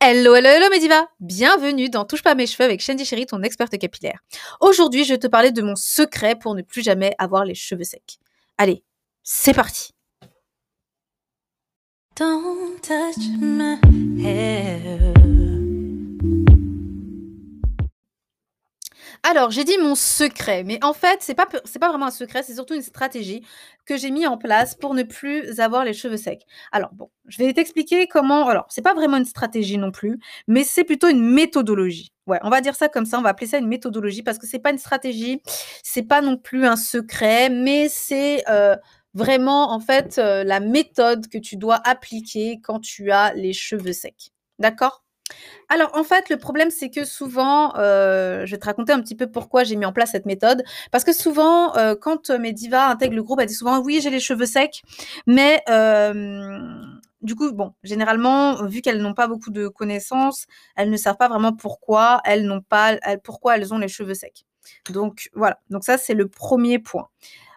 Hello, hello, hello Mediva Bienvenue dans Touche pas mes cheveux avec Shandy Chéri, ton experte capillaire. Aujourd'hui, je vais te parler de mon secret pour ne plus jamais avoir les cheveux secs. Allez, c'est parti. Alors, j'ai dit mon secret, mais en fait, c'est pas pas vraiment un secret, c'est surtout une stratégie que j'ai mis en place pour ne plus avoir les cheveux secs. Alors bon, je vais t'expliquer comment alors, c'est pas vraiment une stratégie non plus, mais c'est plutôt une méthodologie. Ouais, on va dire ça comme ça, on va appeler ça une méthodologie parce que c'est pas une stratégie, c'est pas non plus un secret, mais c'est euh, vraiment en fait euh, la méthode que tu dois appliquer quand tu as les cheveux secs. D'accord? Alors, en fait, le problème, c'est que souvent, euh, je vais te raconter un petit peu pourquoi j'ai mis en place cette méthode. Parce que souvent, euh, quand mes divas intègrent le groupe, elles disent souvent oui, j'ai les cheveux secs, mais euh, du coup, bon, généralement, vu qu'elles n'ont pas beaucoup de connaissances, elles ne savent pas vraiment pourquoi elles n'ont pas, pourquoi elles ont les cheveux secs. Donc voilà. Donc ça, c'est le premier point.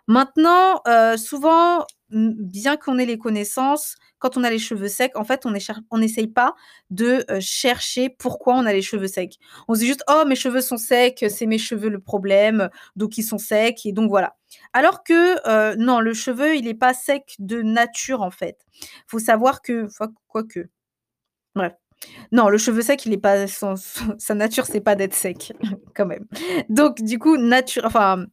Maintenant, souvent, bien qu'on ait les connaissances, quand on a les cheveux secs, en fait, on n'essaye pas de chercher pourquoi on a les cheveux secs. On se dit juste, oh, mes cheveux sont secs, c'est mes cheveux le problème, donc ils sont secs, et donc voilà. Alors que non, le cheveu, il n'est pas sec de nature, en fait. Faut savoir que, quoi que, bref. Non, le cheveu sec, il est pas, sa nature, c'est pas d'être sec, quand même. Donc, du coup, nature, enfin,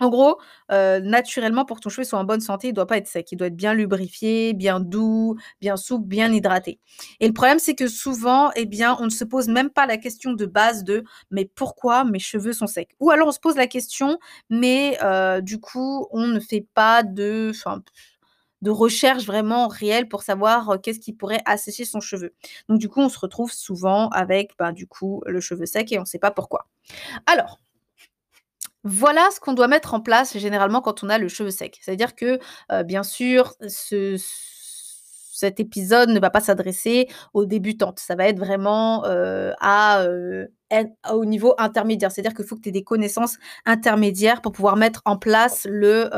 en gros, euh, naturellement, pour que ton cheveu soit en bonne santé, il doit pas être sec. Il doit être bien lubrifié, bien doux, bien souple, bien hydraté. Et le problème, c'est que souvent, eh bien, on ne se pose même pas la question de base de mais pourquoi mes cheveux sont secs? Ou alors on se pose la question, mais euh, du coup, on ne fait pas de, de recherche vraiment réelle pour savoir euh, qu'est-ce qui pourrait assécher son cheveu? Donc du coup, on se retrouve souvent avec ben, du coup le cheveu sec et on ne sait pas pourquoi. Alors, voilà ce qu'on doit mettre en place généralement quand on a le cheveu sec. C'est-à-dire que, euh, bien sûr, cet épisode ne va pas s'adresser aux débutantes. Ça va être vraiment euh, à, euh, au niveau intermédiaire. C'est-à-dire qu'il faut que tu aies des connaissances intermédiaires pour pouvoir mettre en place le,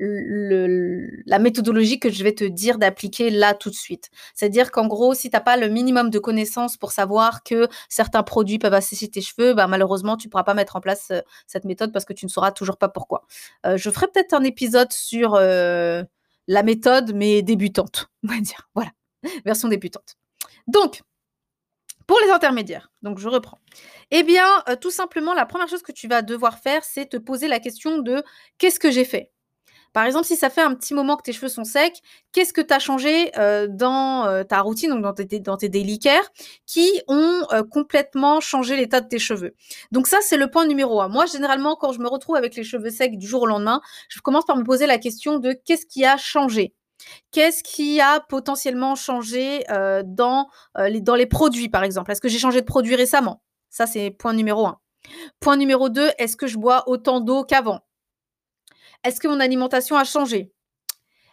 la méthodologie que je vais te dire d'appliquer là tout de suite. C'est-à-dire qu'en gros, si tu n'as pas le minimum de connaissances pour savoir que certains produits peuvent assécher tes cheveux, bah, malheureusement, tu ne pourras pas mettre en place euh, cette méthode parce que tu ne sauras toujours pas pourquoi. Euh, je ferai peut-être un épisode sur euh, la méthode, mais débutante, on va dire. Voilà, version débutante. Donc, pour les intermédiaires, donc je reprends. Eh bien, tout simplement, la première chose que tu vas devoir faire, c'est te poser la question de qu'est-ce que j'ai fait? Par exemple, si ça fait un petit moment que tes cheveux sont secs, qu'est-ce que tu as changé euh, dans euh, ta routine, donc dans tes, dans qui ont euh, complètement changé l'état de tes cheveux? Donc ça, c'est le point numéro un. Moi, généralement, quand je me retrouve avec les cheveux secs du jour au lendemain, je commence par me poser la question de qu'est-ce qui a changé? Qu'est-ce qui a potentiellement changé dans, les, dans les produits, par exemple? Est-ce que j'ai changé de produit récemment? Ça, c'est point numéro un. Point numéro deux, est-ce que je bois autant d'eau qu'avant? Est-ce que mon alimentation a changé?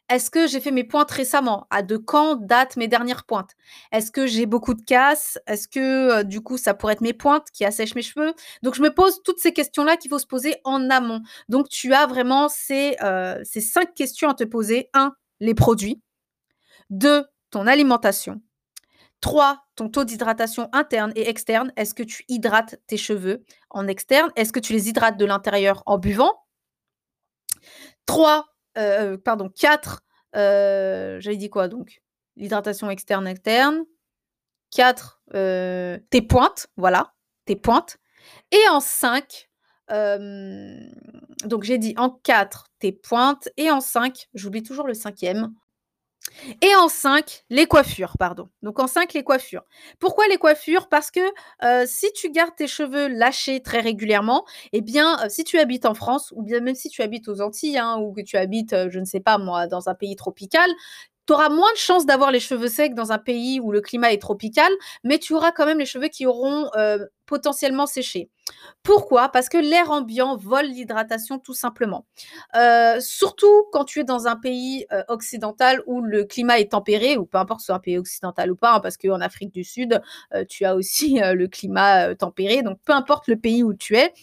Est-ce que j'ai fait mes pointes récemment? À de quand datent mes dernières pointes? Est-ce que j'ai beaucoup de casse? Est-ce que euh, du coup ça pourrait être mes pointes qui assèchent mes cheveux? Donc je me pose toutes ces questions-là qu'il faut se poser en amont. Donc tu as vraiment ces, euh, ces cinq questions à te poser. Un, les produits. Deux, ton alimentation. Trois, ton taux d'hydratation interne et externe. Est-ce que tu hydrates tes cheveux en externe? Est-ce que tu les hydrates de l'intérieur en buvant? 3, euh, pardon, 4, euh, j'avais dit quoi donc? L'hydratation externe, interne. 4, euh, tes pointes, voilà, tes pointes. Et en 5, donc j'ai dit en 4, tes pointes. Et en 5, j'oublie toujours le cinquième, et en 5, les coiffures, pardon. Donc en 5, les coiffures. Pourquoi les coiffures? Parce que euh, si tu gardes tes cheveux lâchés très régulièrement, eh bien, euh, si tu habites en France, ou bien même si tu habites aux Antilles, hein, ou que tu habites, euh, je ne sais pas moi, dans un pays tropical, tu auras moins de chances d'avoir les cheveux secs dans un pays où le climat est tropical, mais tu auras quand même les cheveux qui auront euh, potentiellement séché. Pourquoi? Parce que l'air ambiant vole l'hydratation tout simplement. Euh, surtout quand tu es dans un pays euh, occidental où le climat est tempéré, ou peu importe c'est un pays occidental ou pas, hein, parce qu'en Afrique du Sud, tu as aussi le climat tempéré, donc peu importe le pays où tu es,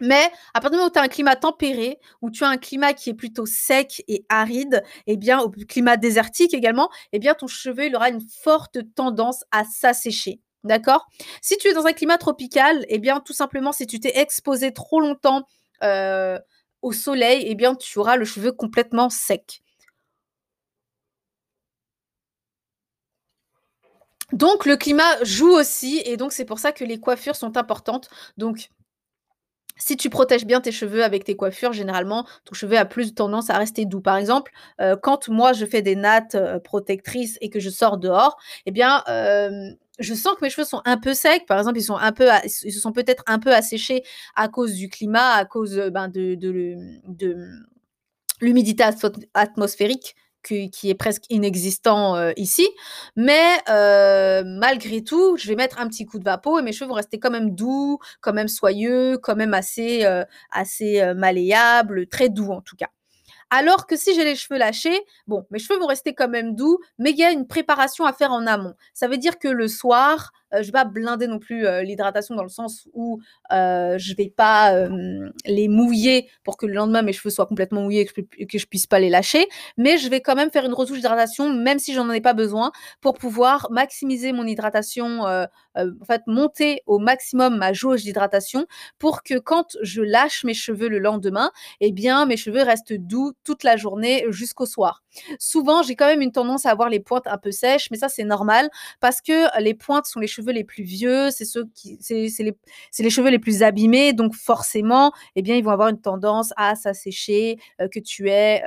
Mais à partir du moment où tu as un climat tempéré, où tu as un climat qui est plutôt sec et aride, eh bien, au climat désertique également, eh bien, ton cheveu, il aura une forte tendance à s'assécher. D'accord? Si tu es dans un climat tropical, eh bien, tout simplement, si tu t'es exposé trop longtemps euh, au soleil, eh bien, tu auras le cheveu complètement sec. Donc, le climat joue aussi, et donc c'est pour ça que les coiffures sont importantes. Donc, si tu protèges bien tes cheveux avec tes coiffures, généralement, ton cheveu a plus tendance à rester doux. Par exemple, euh, quand moi je fais des nattes euh, protectrices et que je sors dehors, eh bien, euh, je sens que mes cheveux sont un peu secs. Par exemple, ils sont se sont peut-être un peu asséchés à cause du climat, à cause ben, de l'humidité atmosphérique qui, est presque inexistant euh, ici. Mais euh, malgré tout, je vais mettre un petit coup de vapeau et mes cheveux vont rester quand même doux, quand même soyeux, quand même assez, euh, assez malléables, très doux en tout cas. Alors que si j'ai les cheveux lâchés, bon, mes cheveux vont rester quand même doux, mais il y a une préparation à faire en amont. Ça veut dire que le soir, je euh, je vais pas blinder non plus euh, l'hydratation dans le sens où euh, je vais pas les mouiller pour que le lendemain mes cheveux soient complètement mouillés et que je, que je puisse pas les lâcher, mais je vais quand même faire une retouche d'hydratation même si j'en ai pas besoin pour pouvoir maximiser mon hydratation, en fait monter au maximum ma jauge d'hydratation pour que quand je lâche mes cheveux le lendemain, eh bien mes cheveux restent doux toute la journée jusqu'au soir. Souvent, j'ai quand même une tendance à avoir les pointes un peu sèches, mais ça c'est normal parce que les pointes sont les cheveux les plus vieux, c'est ceux qui, c'est, les, cheveux les plus abîmés, donc forcément, eh bien, ils vont avoir une tendance à s'assécher, euh, que tu es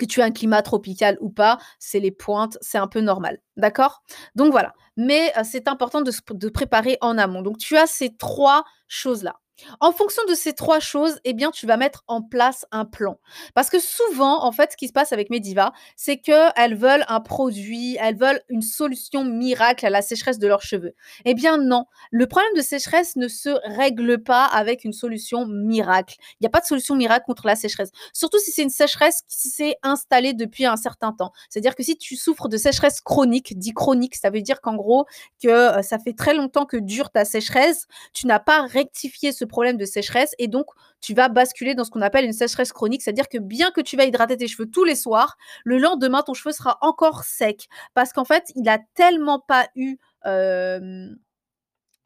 que tu as un climat tropical ou pas, c'est les pointes, c'est un peu normal. D'accord? Donc voilà. Mais euh, c'est important de préparer en amont. Donc tu as ces trois choses-là. En fonction de ces trois choses, eh bien, tu vas mettre en place un plan. Parce que souvent, en fait, ce qui se passe avec mes divas, c'est qu'elles veulent un produit, elles veulent une solution miracle à la sécheresse de leurs cheveux. Eh bien, non. Le problème de sécheresse ne se règle pas avec une solution miracle. Il n'y a pas de solution miracle contre la sécheresse. Surtout si c'est une sécheresse qui s'est installée depuis un certain temps. C'est-à-dire que si tu souffres de sécheresse chronique, dit chronique, ça veut dire qu'en gros, que euh, ça fait très longtemps que dure ta sécheresse, tu n'as pas rectifié ce problème de sécheresse et donc tu vas basculer dans ce qu'on appelle une sécheresse chronique, c'est-à-dire que bien que tu vas hydrater tes cheveux tous les soirs, le lendemain ton cheveu sera encore sec. Parce qu'en fait il a tellement pas eu euh,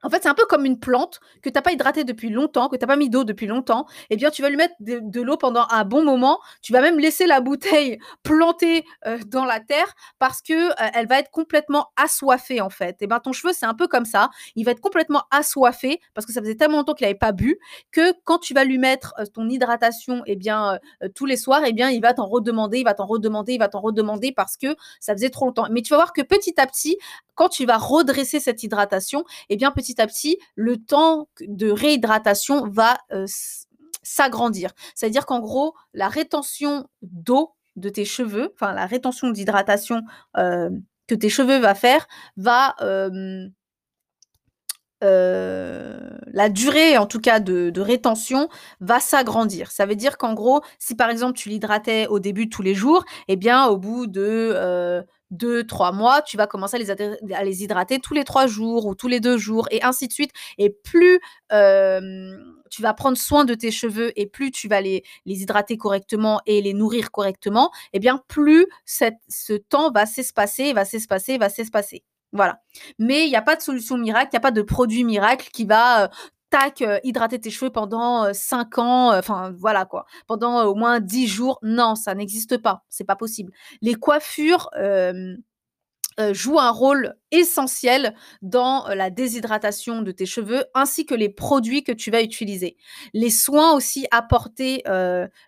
en fait, c'est un peu comme une plante que tu n'as pas hydratée depuis longtemps, que tu n'as pas mis d'eau depuis longtemps. Eh bien, tu vas lui mettre de, l'eau pendant un bon moment. Tu vas même laisser la bouteille plantée euh, dans la terre parce que euh, elle va être complètement assoiffée en fait. Eh ben ton cheveu, c'est un peu comme ça. Il va être complètement assoiffé parce que ça faisait tellement longtemps qu'il n'avait pas bu que quand tu vas lui mettre euh, ton hydratation, eh bien tous les soirs, eh bien il va t'en redemander, il va t'en redemander, il va t'en redemander parce que ça faisait trop longtemps. Mais tu vas voir que petit à petit, quand tu vas redresser cette hydratation, eh bien petit à petit, le temps de réhydratation va euh, s'agrandir. C'est-à-dire qu'en gros, la rétention d'eau de tes cheveux, enfin la rétention d'hydratation euh, que tes cheveux va faire, va euh, la durée en tout cas de, de rétention va s'agrandir. Ça veut dire qu'en gros, si par exemple tu l'hydratais au début tous les jours, eh bien au bout de deux, trois mois, tu vas commencer à les, hydrater tous les trois jours ou tous les deux jours et ainsi de suite. Et plus tu vas prendre soin de tes cheveux et plus tu vas les, hydrater correctement et les nourrir correctement, eh bien plus ce temps va s'espacer, va s'espacer, va s'espacer. Voilà. Mais il n'y a pas de solution miracle, il n'y a pas de produit miracle qui va hydrater tes cheveux pendant 5 ans, enfin voilà quoi, pendant au moins 10 jours. Non, ça n'existe pas, c'est pas possible. Les coiffures jouent un rôle essentiel dans la déshydratation de tes cheveux ainsi que les produits que tu vas utiliser. Les soins aussi apportés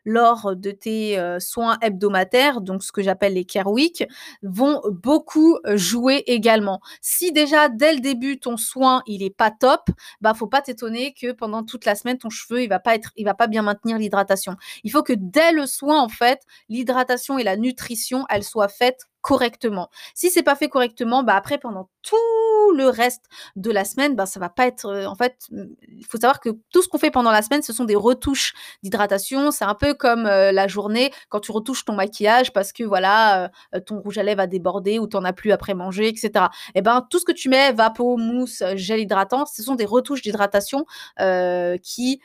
lors de tes soins hebdomadaires, donc ce que j'appelle les care week, vont beaucoup jouer également. Si déjà dès le début ton soin il est pas top, bah faut pas t'étonner que pendant toute la semaine ton cheveu il va pas être, il va pas bien maintenir l'hydratation. Il faut que dès le soin en fait, l'hydratation et la nutrition elles soient faites correctement. Si c'est pas fait correctement, bah après pendant tout le reste de la semaine, ben ça va pas être. en fait, il faut savoir que tout ce qu'on fait pendant la semaine, ce sont des retouches d'hydratation. C'est un peu comme la journée quand tu retouches ton maquillage parce que voilà, ton rouge à lèvres a débordé ou t'en as plus après manger, etc. Et eh ben tout ce que tu mets, vapeau, mousse, gel hydratant, ce sont des retouches d'hydratation qui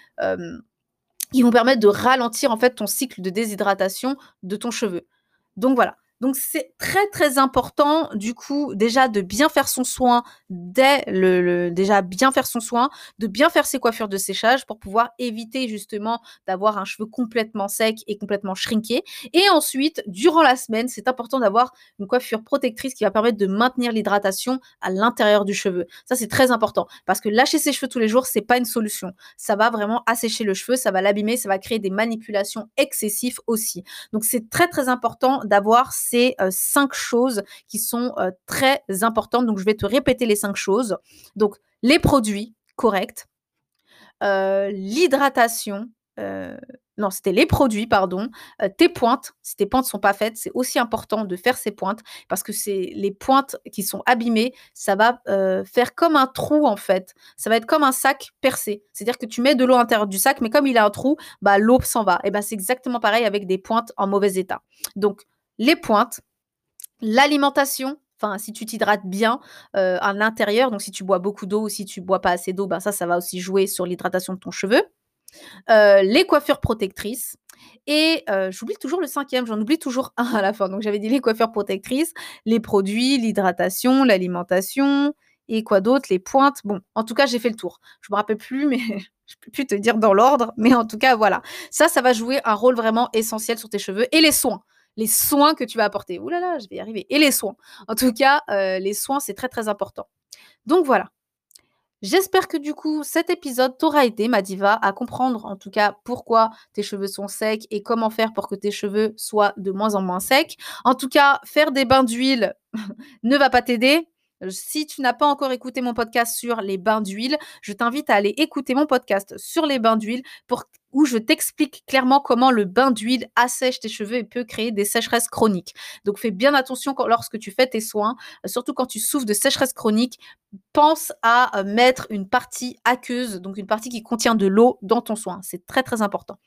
qui vont permettre de ralentir en fait ton cycle de déshydratation de ton cheveu. Donc voilà. Donc c'est très très important du coup déjà de bien faire son soin dès le, déjà bien faire son soin, de bien faire ses coiffures de séchage pour pouvoir éviter justement d'avoir un cheveu complètement sec et complètement shrinké. Et ensuite durant la semaine c'est important d'avoir une coiffure protectrice qui va permettre de maintenir l'hydratation à l'intérieur du cheveu. Ça c'est très important parce que lâcher ses cheveux tous les jours c'est pas une solution. Ça va vraiment assécher le cheveu, ça va l'abîmer, ça va créer des manipulations excessives aussi. Donc c'est très très important d'avoir c'est euh, cinq choses qui sont euh, très importantes. Donc, je vais te répéter les cinq choses. Donc, les produits corrects, euh, l'hydratation, non, c'était les produits, pardon. tes pointes, si tes pointes sont pas faites, c'est aussi important de faire ces pointes parce que c'est les pointes qui sont abîmées, ça va faire comme un trou en fait. Ça va être comme un sac percé. C'est-à-dire que tu mets de l'eau à l'intérieur du sac, mais comme il a un trou, bah l'eau s'en va. Et ben c'est exactement pareil avec des pointes en mauvais état. Donc les pointes, L'alimentation, enfin si tu t'hydrates bien euh, à l'intérieur, donc si tu bois beaucoup d'eau ou si tu bois pas assez d'eau, ben ça, ça va aussi jouer sur l'hydratation de ton cheveu. Euh, les coiffures protectrices. Et euh, j'oublie toujours le cinquième, j'en oublie toujours un à la fin. Donc j'avais dit les coiffures protectrices, les produits, l'hydratation, l'alimentation, et quoi d'autre, les pointes. Bon, en tout cas, j'ai fait le tour. Je me rappelle plus, mais je peux plus te dire dans l'ordre. Mais en tout cas, voilà. Ça, ça va jouer un rôle vraiment essentiel sur tes cheveux et les soins les soins que tu vas apporter. Ouh là là, je vais y arriver. Et les soins. En tout cas, euh, les soins, c'est très très important. Donc voilà. J'espère que du coup, cet épisode t'aura aidé, ma diva, à comprendre en tout cas pourquoi tes cheveux sont secs et comment faire pour que tes cheveux soient de moins en moins secs. En tout cas, faire des bains d'huile ne va pas t'aider. Si tu n'as pas encore écouté mon podcast sur les bains d'huile, je t'invite à aller écouter mon podcast sur les bains d'huile pour où je t'explique clairement comment le bain d'huile assèche tes cheveux et peut créer des sécheresses chroniques. Donc fais bien attention lorsque tu fais tes soins, surtout quand tu souffres de sécheresse chronique, pense à euh, mettre une partie aqueuse, donc une partie qui contient de l'eau dans ton soin. C'est très très important.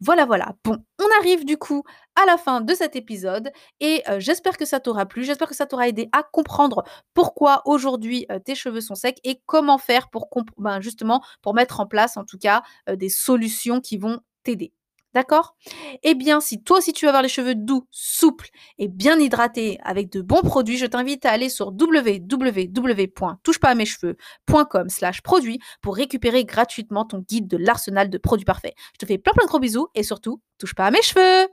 Voilà, voilà. Bon, on arrive du coup à la fin de cet épisode et euh, j'espère que ça t'aura plu, j'espère que ça t'aura aidé à comprendre pourquoi aujourd'hui euh, tes cheveux sont secs et comment faire pour ben, justement pour mettre en place en tout cas des solutions qui vont t'aider. D'accord? Eh bien, si toi aussi tu veux avoir les cheveux doux, souples et bien hydratés avec de bons produits, je t'invite à aller sur www.touchepasamescheveux.com slash produits pour récupérer gratuitement ton guide de l'arsenal de produits parfaits. Je te fais plein plein de gros bisous et surtout, touche pas à mes cheveux